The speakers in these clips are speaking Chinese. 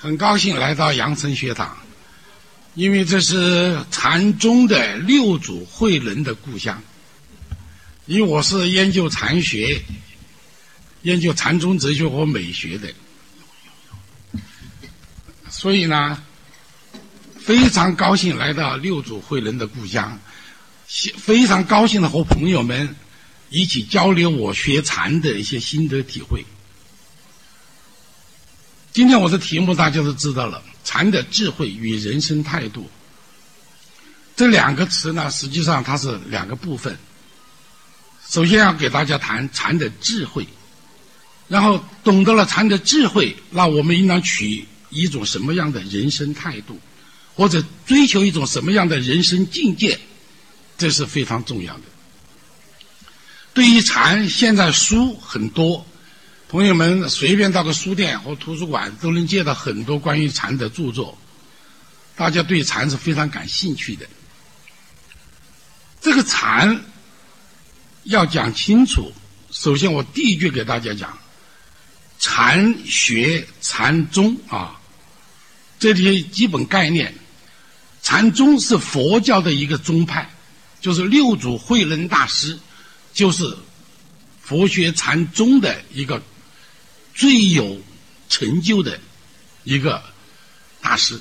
很高兴来到阳城学堂，因为这是禅宗的六祖慧能的故乡。因为我是研究禅学、研究禅宗哲学和美学的，所以呢，非常高兴来到六祖慧能的故乡，非常高兴的和朋友们一起交流我学禅的一些心得体会。今天我的题目大家都知道了，禅的智慧与人生态度。这两个词呢，实际上它是两个部分。首先要给大家谈禅的智慧，然后懂得了禅的智慧，那我们应当取一种什么样的人生态度，或者追求一种什么样的人生境界，这是非常重要的。对于禅，现在书很多。朋友们随便到个书店或图书馆都能借到很多关于禅的著作，大家对禅是非常感兴趣的。这个禅要讲清楚，首先我第一句给大家讲，禅学禅宗啊，这些基本概念，禅宗是佛教的一个宗派，就是六祖慧能大师，就是佛学禅宗的一个。最有成就的一个大师，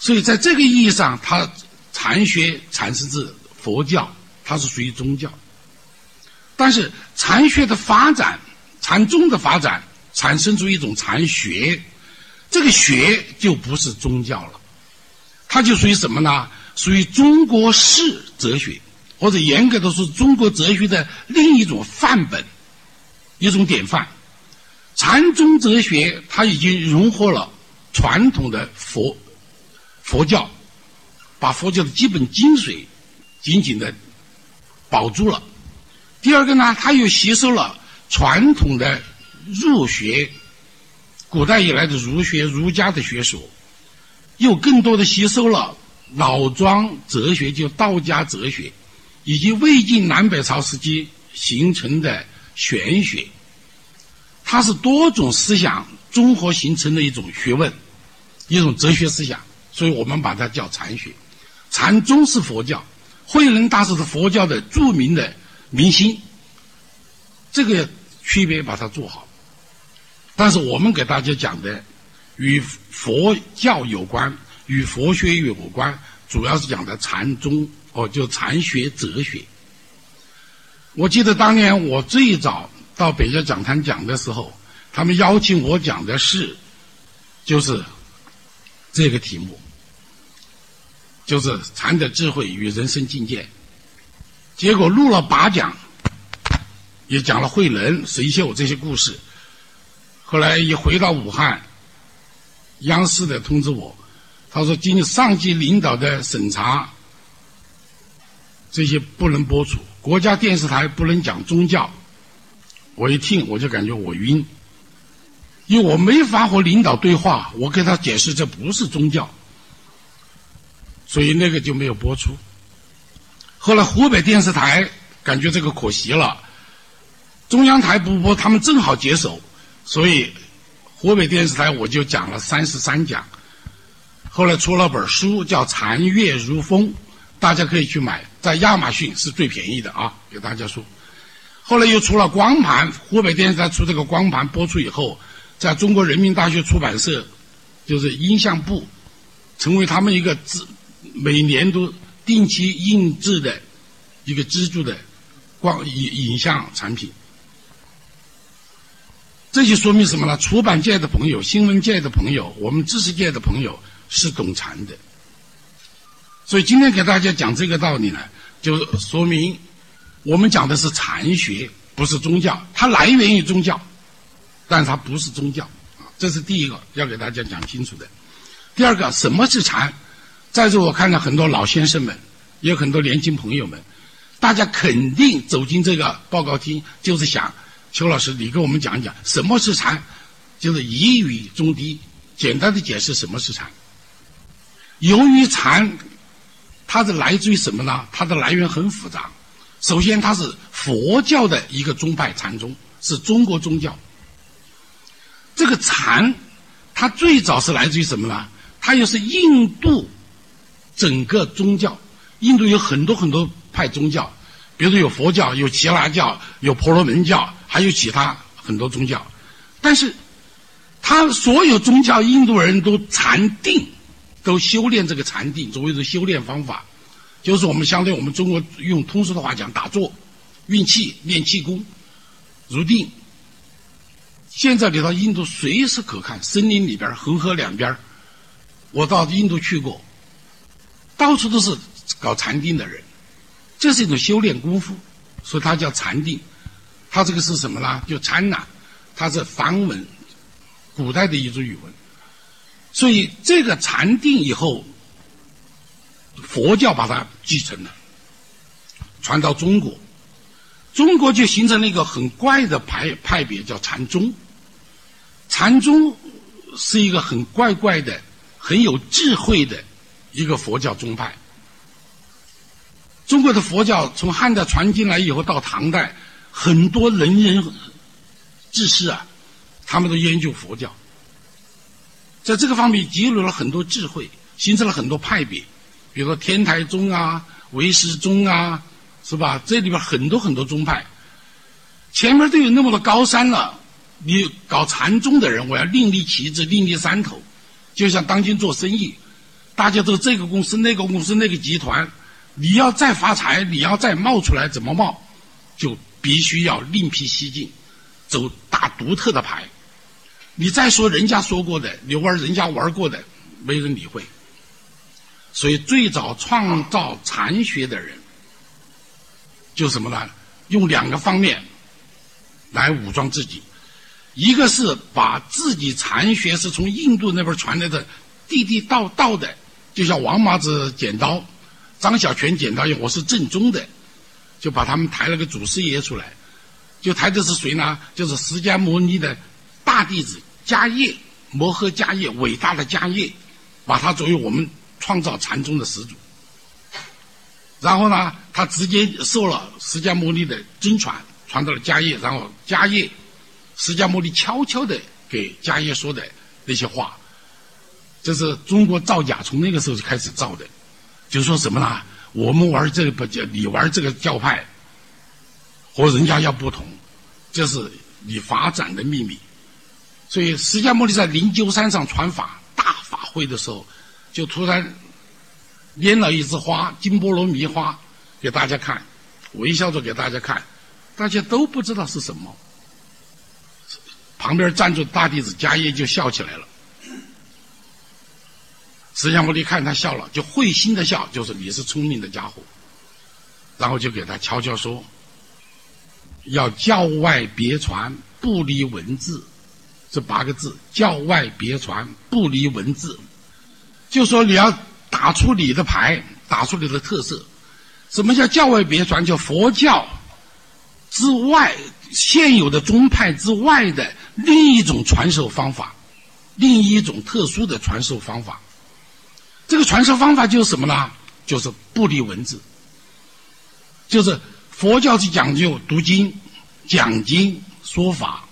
所以在这个意义上，他禅学禅师自佛教，它是属于宗教。但是禅学的发展，禅宗的发展，产生出一种禅学，这个学就不是宗教了，它就属于什么呢？属于中国式哲学，或者严格的说，中国哲学的另一种范本，一种典范。禅宗哲学，它已经融合了传统的佛佛教，把佛教的基本精髓紧紧的保住了。第二个呢，它又吸收了传统的儒学，古代以来的儒学、儒家的学说，又更多的吸收了老庄哲学，就道家哲学，以及魏晋南北朝时期形成的玄学。它是多种思想综合形成的一种学问，一种哲学思想，所以我们把它叫禅学。禅宗是佛教，慧能大师是佛教的著名的明星，这个区别把它做好。但是我们给大家讲的与佛教有关，与佛学有关，主要是讲的禅宗哦，就禅学哲学。我记得当年我最早。到北教讲坛讲的时候，他们邀请我讲的是，就是这个题目，就是禅的智慧与人生境界。结果录了八讲，也讲了慧能、神秀这些故事。后来一回到武汉，央视的通知我，他说经上级领导的审查，这些不能播出，国家电视台不能讲宗教。我一听，我就感觉我晕，因为我没法和领导对话，我给他解释这不是宗教，所以那个就没有播出。后来湖北电视台感觉这个可惜了，中央台不播，他们正好接手，所以湖北电视台我就讲了三十三讲。后来出了本书叫《残月如风》，大家可以去买，在亚马逊是最便宜的啊，给大家说。后来又出了光盘，湖北电视台出这个光盘播出以后，在中国人民大学出版社，就是音像部，成为他们一个支每年都定期印制的一个资助的光影影像产品。这就说明什么呢？出版界的朋友、新闻界的朋友、我们知识界的朋友是懂禅的。所以今天给大家讲这个道理呢，就说明。我们讲的是禅学，不是宗教。它来源于宗教，但它不是宗教啊。这是第一个要给大家讲清楚的。第二个，什么是禅？在座我看到很多老先生们，也有很多年轻朋友们，大家肯定走进这个报告厅，就是想邱老师，你给我们讲一讲什么是禅，就是一语中的，简单的解释什么是禅。由于禅，它的来自于什么呢？它的来源很复杂。首先，它是佛教的一个宗派，禅宗是中国宗教。这个禅，它最早是来自于什么呢？它又是印度整个宗教。印度有很多很多派宗教，比如说有佛教、有耆那教、有婆罗门教，还有其他很多宗教。但是，他所有宗教，印度人都禅定，都修炼这个禅定，作为一种修炼方法，就是我们相对我们中国用通俗的话讲，打坐、运气、练气功、入定。现在你到印度随时可看，森林里边、恒河两边，我到印度去过，到处都是搞禅定的人，这是一种修炼功夫，所以它叫禅定。它这个是什么呢？就禅呐，它是梵文，古代的一种语文。所以这个禅定以后，佛教把它继承了，传到中国，中国就形成了一个很怪的派派别，叫禅宗。禅宗是一个很怪怪的、很有智慧的一个佛教宗派。中国的佛教从汉代传进来以后，到唐代，很多能人志士啊，他们都研究佛教，在这个方面积累了很多智慧，形成了很多派别，比如说天台宗啊、唯识宗啊，是吧？这里边很多很多宗派，前面都有那么多高山了。你搞禅宗的人，我要另立旗帜，另立山头，就像当今做生意，大家都这个公司、那个公司、那个集团，你要再发财，你要再冒出来，怎么冒？就必须要另辟蹊径，走打独特的牌。你再说人家说过的，你玩人家玩过的，没人理会。所以最早创造禅学的人，就什么呢？用两个方面来武装自己。一个是把自己禅学是从印度那边传来的，地地道道的，就像王麻子剪刀，张小泉剪刀一样，我是正宗的，就把他们抬了个祖师爷出来，就抬的是谁呢？就是释迦牟尼的大弟子迦叶，摩诃迦叶，伟大的迦叶，把他作为我们创造禅宗的始祖。然后呢，他直接受了释迦牟尼的真传，传到了迦叶，然后迦叶。释迦牟尼悄悄的给迦叶说的那些话，这是中国造假从那个时候就开始造的，就是说什么呢？我们玩这个不叫你玩这个教派，和人家要不同，这是你发展的秘密。所以释迦牟尼在灵鹫山上传法大法会的时候，就突然拈了一枝花金菠萝蜜花给大家看，微笑着给大家看，大家都不知道是什么。旁边站住大弟子迦叶就笑起来了。释迦牟尼看他笑了，就会心的笑，就是你是聪明的家伙。然后就给他悄悄说：“要教外别传，不离文字。”这八个字：“教外别传，不离文字。”就说你要打出你的牌，打出你的特色。什么叫教外别传？叫佛教之外现有的宗派之外的。另一种传授方法，另一种特殊的传授方法。这个传授方法就是什么呢？就是不离文字。就是佛教是讲究读经、讲经说法，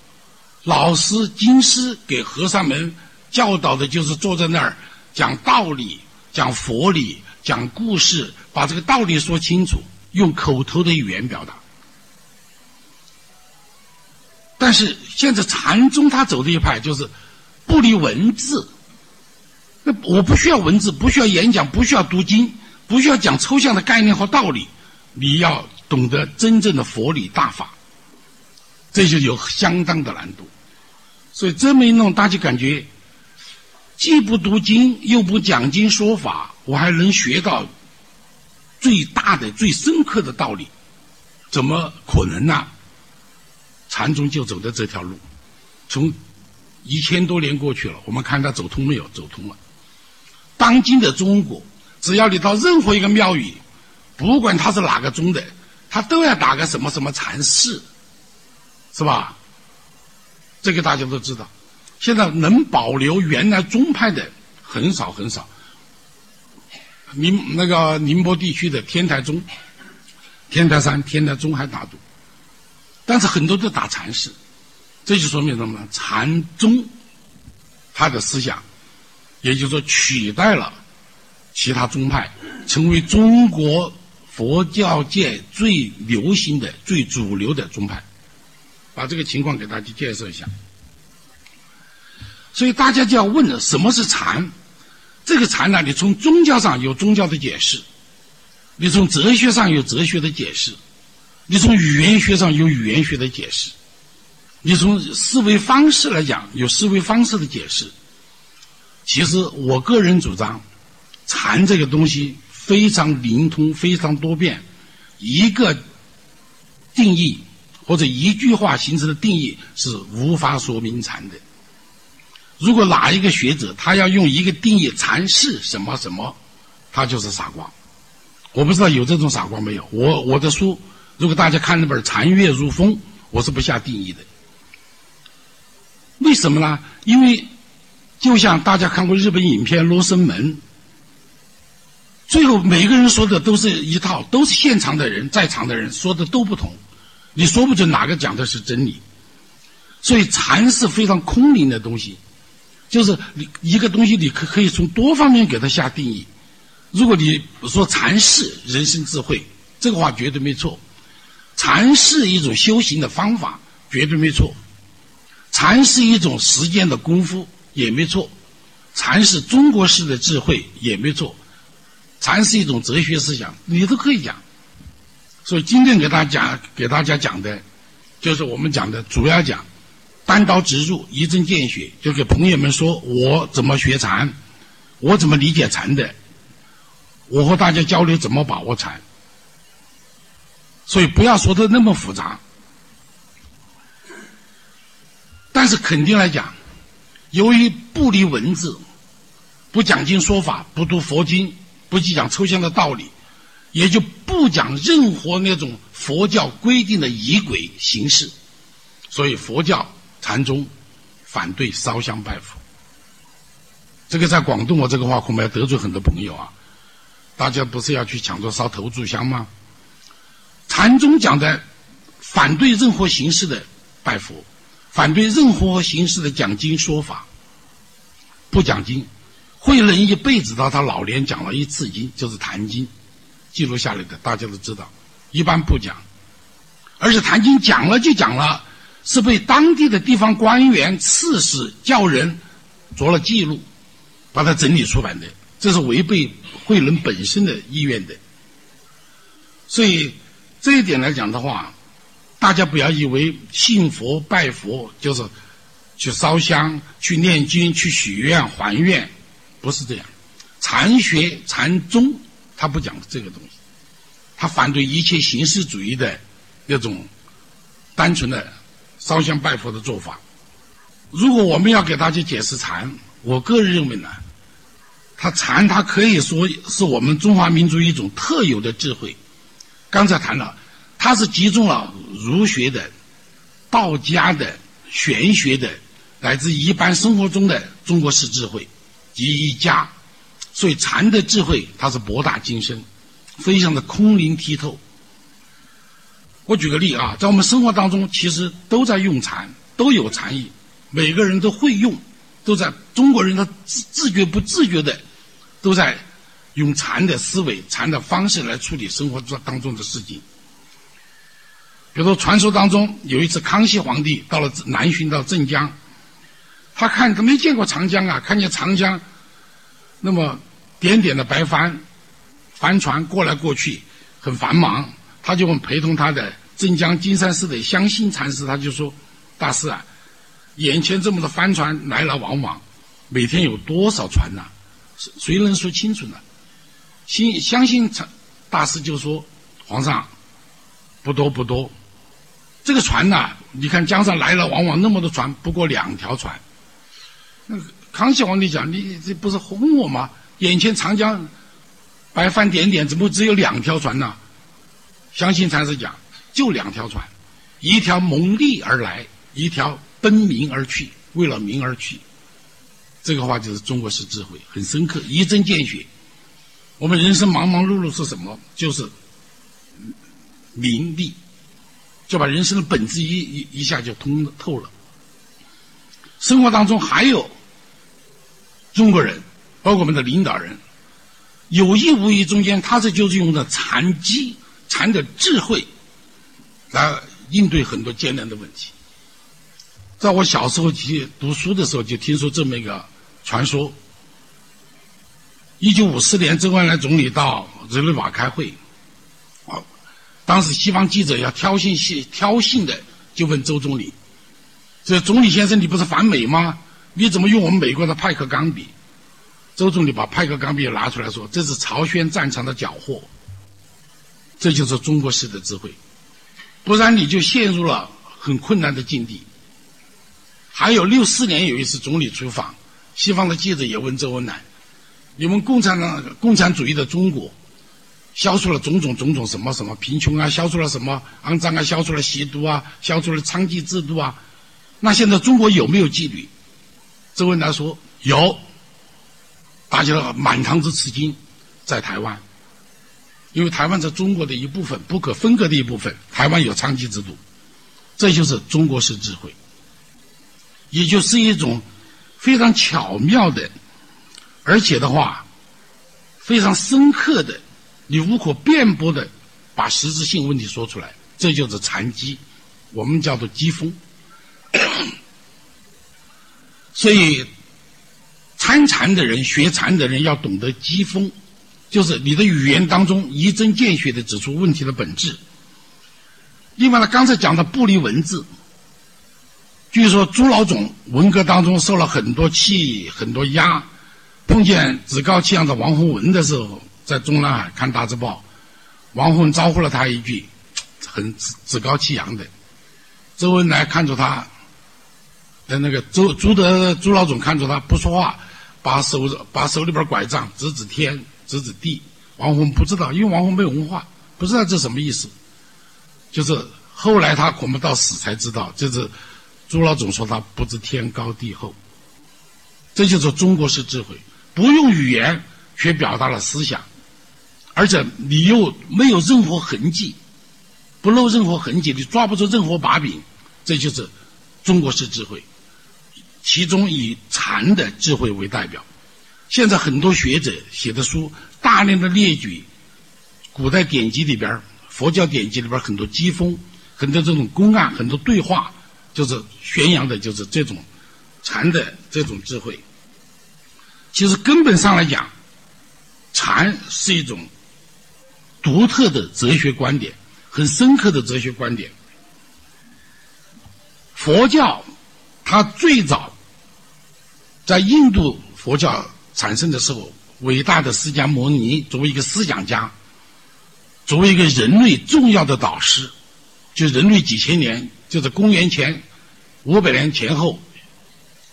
老师经师给和尚们教导的就是坐在那儿讲道理、讲佛理、讲故事，把这个道理说清楚，用口头的语言表达。但是现在禅宗他走的一派就是不离文字，那我不需要文字，不需要演讲，不需要读经，不需要讲抽象的概念和道理，你要懂得真正的佛理大法，这就有相当的难度。所以这么一弄，大家感觉既不读经又不讲经说法，我还能学到最大的、最深刻的道理，怎么可能呢？禅宗就走的这条路，从一千多年过去了，我们看他走通没有？走通了。当今的中国，只要你到任何一个庙宇，不管他是哪个宗的，他都要打个什么什么禅寺，是吧？这个大家都知道。现在能保留原来宗派的很少很少。宁那个宁波地区的天台宗、天台山、天台宗还打赌。但是很多都打禅寺，这就说明什么呢？禅宗他的思想，也就是说取代了其他宗派，成为中国佛教界最流行的、最主流的宗派。把这个情况给大家介绍一下。所以大家就要问了：什么是禅？这个禅呢？你从宗教上有宗教的解释，你从哲学上有哲学的解释，你从语言学上有语言学的解释，你从思维方式来讲有思维方式的解释。其实我个人主张，禅这个东西非常灵通、非常多变，一个定义或者一句话形成的定义是无法说明禅的。如果哪一个学者他要用一个定义阐释什么什么，他就是傻瓜。我不知道有这种傻瓜没有。我我的书，如果大家看那本《禅月如风》，我是不下定义的。为什么呢？因为就像大家看过日本影片《罗生门》，最后每个人说的都是一套，都是现场的人在场的人说的都不同，你说不准哪个讲的是真理。所以禅是非常空灵的东西。就是你一个东西，你可可以从多方面给它下定义。如果你说禅是人生智慧，这个话绝对没错。禅是一种修行的方法，绝对没错。禅是一种实践的功夫，也没错。禅是中国式的智慧，也没错。禅是一种哲学思想，你都可以讲。所以今天给大家讲，给大家讲的，就是我们讲的主要讲。单刀直入，一针见血，就给朋友们说我怎么学禅，我怎么理解禅的，我和大家交流怎么把握禅。所以不要说的那么复杂，但是肯定来讲，由于不离文字，不讲经说法，不读佛经，不去讲抽象的道理，也就不讲任何那种佛教规定的仪轨形式，所以佛教。禅宗反对烧香拜佛，这个在广东，我这个话恐怕要得罪很多朋友啊！大家不是要去抢着烧头炷香吗？禅宗讲的反对任何形式的拜佛，反对任何形式的讲经说法，不讲经，慧能一辈子到他老年讲了一次经，就是《坛经》，记录下来的，大家都知道，一般不讲，而且《坛经》讲了就讲了。是被当地的地方官员、刺史、教人做了记录，把它整理出版的，这是违背慧能本身的意愿的。所以这一点来讲的话，大家不要以为信佛拜佛就是去烧香、去念经、去许愿还愿，不是这样。禅学禅宗他不讲这个东西，他反对一切形式主义的那种单纯的。烧香拜佛的做法，如果我们要给大家解释禅，我个人认为呢，它禅它可以说是我们中华民族一种特有的智慧。刚才谈了，它是集中了儒学的、道家的、玄学的，来自一般生活中的中国式智慧集一家，所以禅的智慧它是博大精深，非常的空灵剔透。我举个例啊，在我们生活当中，其实都在用禅，都有禅意，每个人都会用，都在中国人的自自觉不自觉的，都在用禅的思维、禅的方式来处理生活中当中的事情。比如说，传说当中有一次，康熙皇帝到了南巡到镇江，他看他没见过长江啊，看见长江那么点点的白帆，帆船过来过去，很繁忙。他就问陪同他的镇江金山寺的香心禅师，他就说：“大师啊，眼前这么多帆船来来往往，每天有多少船呢？谁能说清楚呢？”心相信禅大师就说：“皇上，不多不多，这个船呐，你看江上来来往往那么多船，不过两条船。”那康熙皇帝讲：“你这不是哄我吗？眼前长江白帆点点，怎么只有两条船呢？”相信禅师讲，就两条船，一条蒙利而来，一条奔名而去，为了名而去。这个话就是中国式智慧，很深刻，一针见血。我们人生忙忙碌碌是什么？就是名利，就把人生的本质一一一下就通透了。生活当中还有中国人，包括我们的领导人，有意无意中间，他这就是用的禅机、谈的智慧来应对很多艰难的问题。在我小时候去读书的时候，就听说这么一个传说：一九五四年，周恩来总理到日内瓦开会，啊，当时西方记者要挑衅性挑衅的就问周总理：“这总理先生，你不是反美吗？”你怎么用我们美国的派克钢笔？周总理把派克钢笔拿出来说：“这是朝鲜战场的缴获。”这就是中国式的智慧，不然你就陷入了很困难的境地。还有六四年有一次总理出访，西方的记者也问周恩来：“你们共产党、共产主义的中国，消除了种种种种什么什么贫穷啊，消除了什么肮脏啊，消除了吸毒啊，消除了娼妓制度啊？那现在中国有没有纪律？”周恩来说：“有，大家满堂子吃惊，在台湾，因为台湾是中国的一部分，不可分割的一部分。台湾有娼妓制度，这就是中国式智慧，也就是一种非常巧妙的，而且的话非常深刻的，你无可辩驳的把实质性问题说出来，这就是禅机，我们叫做机锋。”所以，参禅的人、学禅的人要懂得机锋，就是你的语言当中一针见血的指出问题的本质。另外呢，刚才讲的不离文字，据说朱老总文革当中受了很多气、很多压，碰见趾高气扬的王洪文的时候，在中南海看大字报，王洪文招呼了他一句，很趾趾高气扬的，周恩来看着他。在那个朱朱德朱老总看着他不说话，把手把手里边拐杖指指天指指地。王洪不知道，因为王洪没有文化，不知道这什么意思。就是后来他恐怕到死才知道，就是朱老总说他不知天高地厚。这就是中国式智慧，不用语言却表达了思想，而且你又没有任何痕迹，不露任何痕迹，你抓不住任何把柄，这就是中国式智慧。其中以禅的智慧为代表。现在很多学者写的书，大量的列举古代典籍里边、佛教典籍里边很多机锋、很多这种公案、很多对话，就是宣扬的就是这种禅的这种智慧。其实根本上来讲，禅是一种独特的哲学观点，很深刻的哲学观点。佛教它最早。在印度佛教产生的时候，伟大的释迦牟尼作为一个思想家，作为一个人类重要的导师，就人类几千年，就是公元前五百年前后，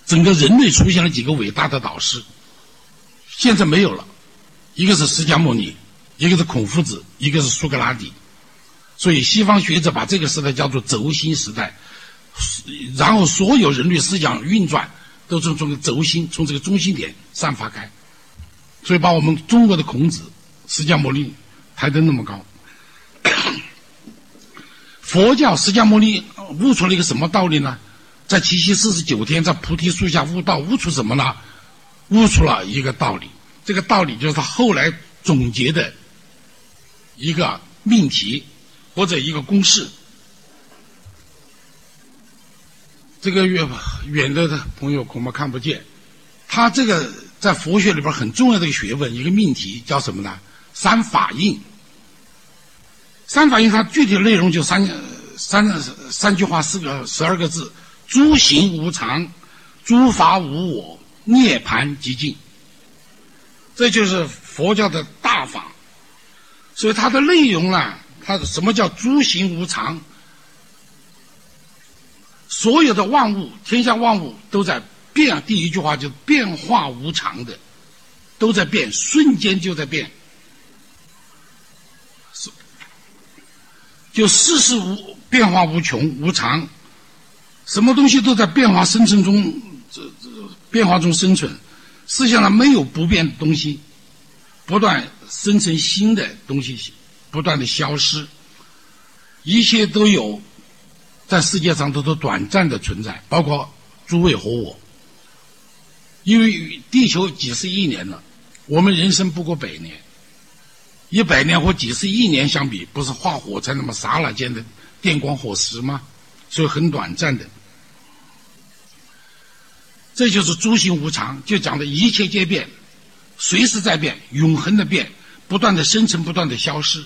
整个人类出现了几个伟大的导师，现在没有了，一个是释迦牟尼，一个是孔夫子，一个是苏格拉底，所以西方学者把这个时代叫做轴心时代，然后所有人类思想运转。都从这个轴心，从这个中心点散发开，所以把我们中国的孔子、释迦牟尼抬得那么高。佛教释迦牟尼悟出了一个什么道理呢？在七七四十九天，在菩提树下悟道，悟出什么呢？悟出了一个道理。这个道理就是他后来总结的一个命题或者一个公式。这个远远的的朋友恐怕看不见，他这个在佛学里边很重要的一个学问，一个命题叫什么呢？三法印。三法印它具体内容就三三三句话，四个十二个字：诸行无常，诸法无我，涅盘寂静。这就是佛教的大法。所以它的内容呢，它什么叫诸行无常？所有的万物，天下万物都在变。第一句话就变化无常的，都在变，瞬间就在变。就世事无变化无穷无常，什么东西都在变化生存中，这这变化中生存。世界上没有不变的东西，不断生成新的东西，不断的消失，一切都有。在世界上都是短暂的存在，包括诸位和我。因为地球几十亿年了，我们人生不过百年，一百年和几十亿年相比，不是化火柴那么刹那间的电光火石吗？所以很短暂的。这就是诸行无常，就讲的一切皆变，随时在变，永恒的变，不断的生成，不断的消失，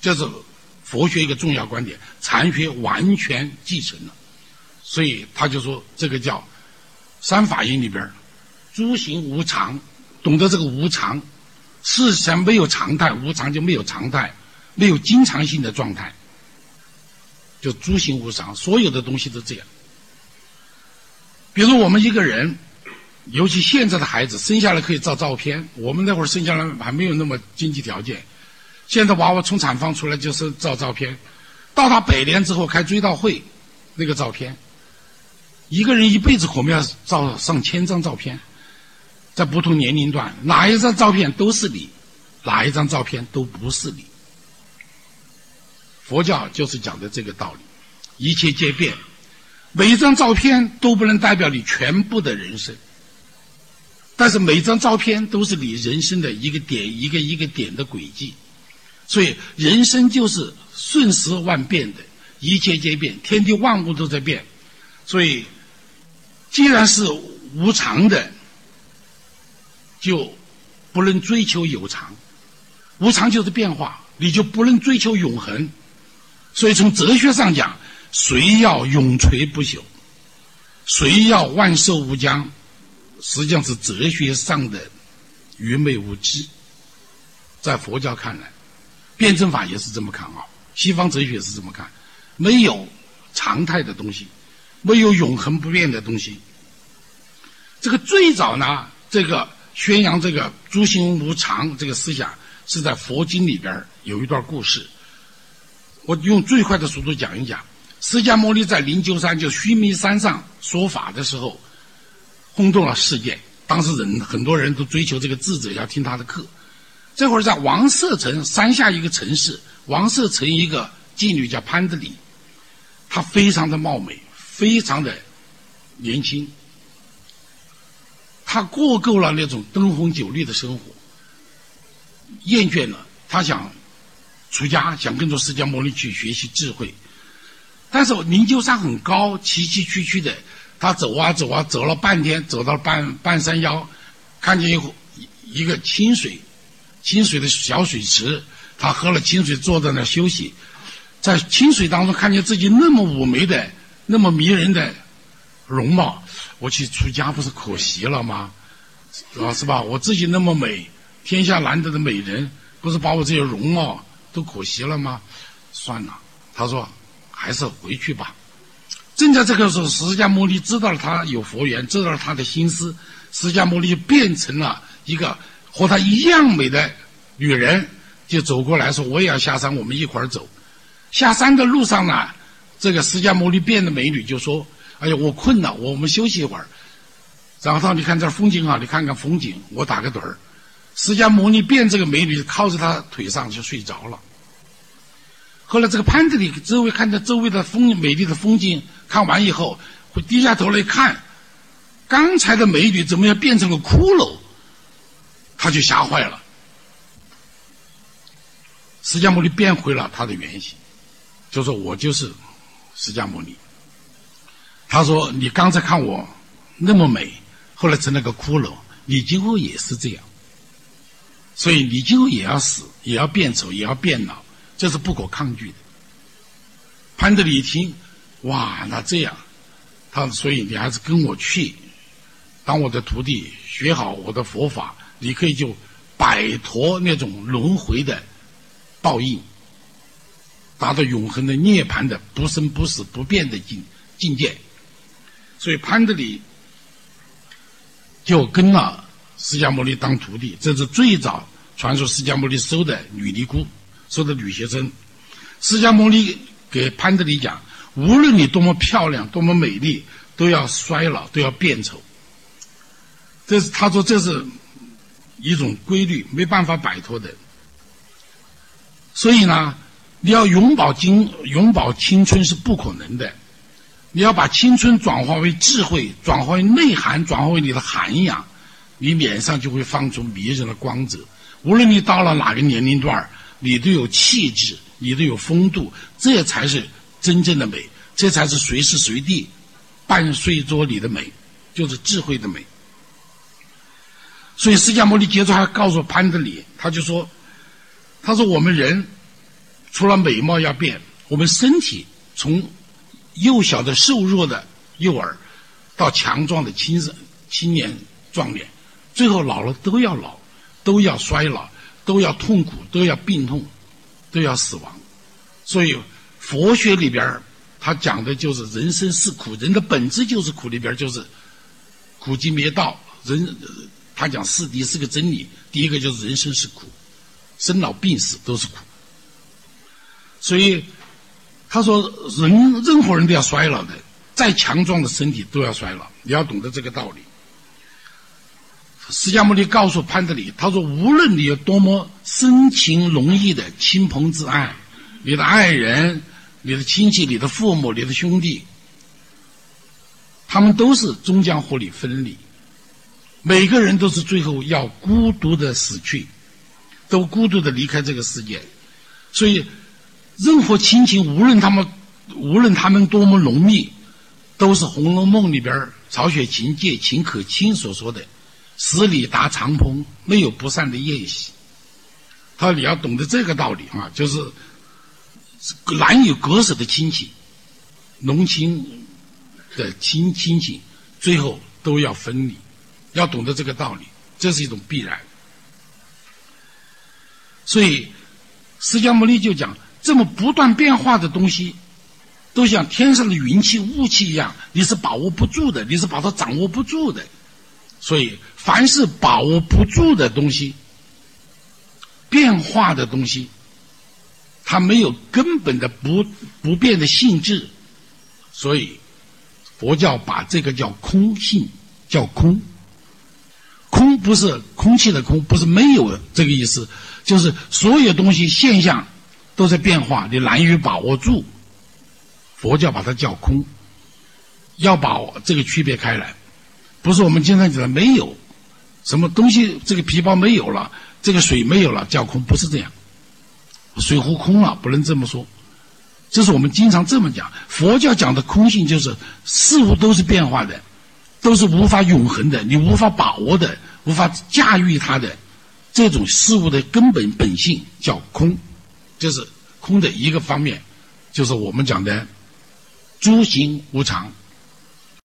这是佛学一个重要观点，禅学完全继承了。所以他就说，这个叫三法印里边诸行无常，懂得这个无常，事实没有常态，无常就没有常态，没有经常性的状态，就诸行无常，所有的东西都这样。比如我们一个人，尤其现在的孩子生下来可以照照片，我们那会儿生下来还没有那么经济条件，现在娃娃从产房出来就是照照片，到他百年之后开追悼会，那个照片。一个人一辈子可能要照上千张照片，在不同年龄段，哪一张照片都是你，哪一张照片都不是你。佛教就是讲的这个道理，一切皆变，每一张照片都不能代表你全部的人生，但是每张照片都是你人生的一个点，一个一个点的轨迹。所以人生就是瞬时万变的，一切皆变，天地万物都在变，所以。既然是无常的，就不能追求有常。无常就是变化，你就不能追求永恒。所以从哲学上讲，谁要永垂不朽，谁要万寿无疆，实际上是哲学上的愚昧无知。在佛教看来，辩证法也是这么看啊，西方哲学是这么看，没有常态的东西。没有永恒不变的东西。这个最早呢，这个宣扬这个诸行无常这个思想，是在佛经里边有一段故事。我用最快的速度讲一讲：释迦牟尼在灵鹫山，就须弥山上说法的时候，轰动了世界。当时人很多人都追求这个智者，要听他的课。这会儿在王舍城山下一个城市，王舍城一个妓女叫潘德里，她非常的貌美。非常的年轻，他过够了那种灯红酒绿的生活，厌倦了，他想出家，想跟着释迦牟尼去学习智慧。但是灵鹫山很高，崎崎岖岖的，他走啊走啊，走了半天，走到半半山腰，看见一一个清水，清水的小水池，他喝了清水，坐在那休息，在清水当中看见自己那么妩媚的。那么迷人的容貌，我去出家不是可惜了吗？啊，是吧？我自己那么美，天下难得的美人，不是把我这些容貌都可惜了吗？算了，他说还是回去吧。正在这个时候，释迦牟尼知道了他有佛缘，知道了他的心思，释迦牟尼就变成了一个和他一样美的女人，就走过来说：“我也要下山，我们一块儿走。”下山的路上呢？这个释迦牟尼变的美女就说：“哎呀，我困了，我们休息一会儿。”然后他你看这风景好，你看看风景，我打个盹儿。释迦牟尼变这个美女靠在他腿上就睡着了。后来这个潘德里周围看着周围的风美丽的风景，看完以后会低下头来看，刚才的美女怎么样变成个骷髅？他就吓坏了。释迦牟尼变回了他的原形，就说我就是。释迦牟尼，他说：“你刚才看我那么美，后来成了个骷髅，你今后也是这样。所以你今后也要死，也要变丑，也要变老，这是不可抗拒的。”潘德里一听，哇，那这样，他所以你还是跟我去，当我的徒弟，学好我的佛法，你可以就摆脱那种轮回的报应。达到永恒的涅槃的不生不死不变的境境界，所以潘德里就跟了释迦牟尼当徒弟。这是最早传说释迦牟尼收的女尼姑，收的女学生。释迦牟尼给潘德里讲：无论你多么漂亮，多么美丽，都要衰老，都要变丑。这是他说这是一种规律，没办法摆脱的。所以呢。你要永葆青永葆青春是不可能的，你要把青春转化为智慧，转化为内涵，转化为你的涵养，你脸上就会放出迷人的光泽。无论你到了哪个年龄段你都有气质，你都有风度，这才是真正的美，这才是随时随地伴随着你的美，就是智慧的美。所以释迦牟尼接着还告诉潘德里，他就说：“他说我们人除了美貌要变，我们身体从。”幼小的瘦弱的幼儿，到强壮的青青年壮年，最后老了都要老，都要衰老，都要痛苦，都要病痛，都要死亡。所以佛学里边他讲的就是人生是苦，人的本质就是苦。里边就是苦集灭道，人他讲四谛是个真理。第一个就是人生是苦，生老病死都是苦。所以。他说：“人任何人都要衰老的，再强壮的身体都要衰老。你要懂得这个道理。”释迦牟尼告诉潘德里：“他说，无论你有多么深情浓郁的亲朋挚爱，你的爱人、你的亲戚、你的父母、你的兄弟，他们都是终将和你分离。每个人都是最后要孤独的死去，都孤独的离开这个世界。所以。”任何亲情，无论他们，无论他们多么浓密，都是《红楼梦》里边曹雪芹借秦可卿所说的“十里达长棚，没有不散的宴席”。他说：“你要懂得这个道理啊，就是难有割舍的亲情，浓情的亲亲情，最后都要分离。要懂得这个道理，这是一种必然。所以，释迦牟尼就讲。”这么不断变化的东西，都像天上的云气、雾气一样，你是把握不住的，你是把它掌握不住的。所以，凡是把握不住的东西、变化的东西，它没有根本的不不变的性质。所以，佛教把这个叫空性，叫空。空不是空气的空，不是没有这个意思，就是所有东西现象。都在变化，你难于把握住。佛教把它叫空，要把这个区别开来，不是我们经常讲的没有什么东西，这个皮包没有了，这个水没有了叫空，不是这样。水壶空了，不能这么说。这是我们经常这么讲。佛教讲的空性就是事物都是变化的，都是无法永恒的，你无法把握的，无法驾驭它的这种事物的根本本性叫空。就是空的一个方面，就是我们讲的诸行无常，